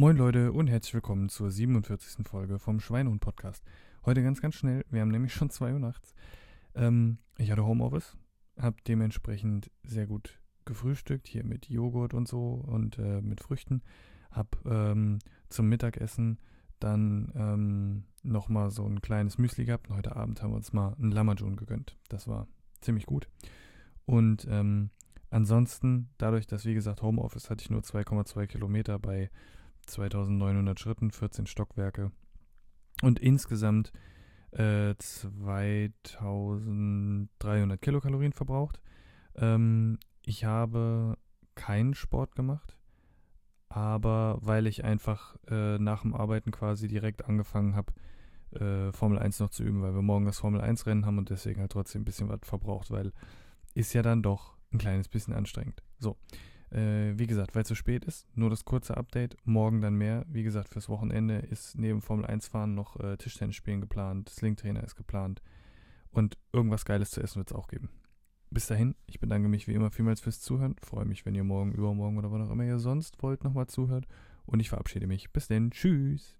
Moin Leute und herzlich willkommen zur 47. Folge vom Schweinehund Podcast. Heute ganz, ganz schnell, wir haben nämlich schon 2 Uhr nachts. Ähm, ich hatte Homeoffice, habe dementsprechend sehr gut gefrühstückt, hier mit Joghurt und so und äh, mit Früchten. Habe ähm, zum Mittagessen dann ähm, nochmal so ein kleines Müsli gehabt und heute Abend haben wir uns mal ein Lamajun gegönnt. Das war ziemlich gut. Und ähm, ansonsten, dadurch, dass wie gesagt Homeoffice hatte ich nur 2,2 Kilometer bei 2900 Schritten, 14 Stockwerke und insgesamt äh, 2300 Kilokalorien verbraucht. Ähm, ich habe keinen Sport gemacht, aber weil ich einfach äh, nach dem Arbeiten quasi direkt angefangen habe, äh, Formel 1 noch zu üben, weil wir morgen das Formel 1 Rennen haben und deswegen halt trotzdem ein bisschen was verbraucht, weil ist ja dann doch ein kleines bisschen anstrengend. So, äh, wie gesagt, weil es zu spät ist, nur das kurze Update. Morgen dann mehr. Wie gesagt, fürs Wochenende ist neben Formel 1 fahren noch äh, Tischtennis spielen geplant, Slingtrainer ist geplant und irgendwas Geiles zu essen wird es auch geben. Bis dahin, ich bedanke mich wie immer vielmals fürs Zuhören. Freue mich, wenn ihr morgen, übermorgen oder wann auch immer ihr sonst wollt, nochmal zuhört. Und ich verabschiede mich. Bis denn. Tschüss.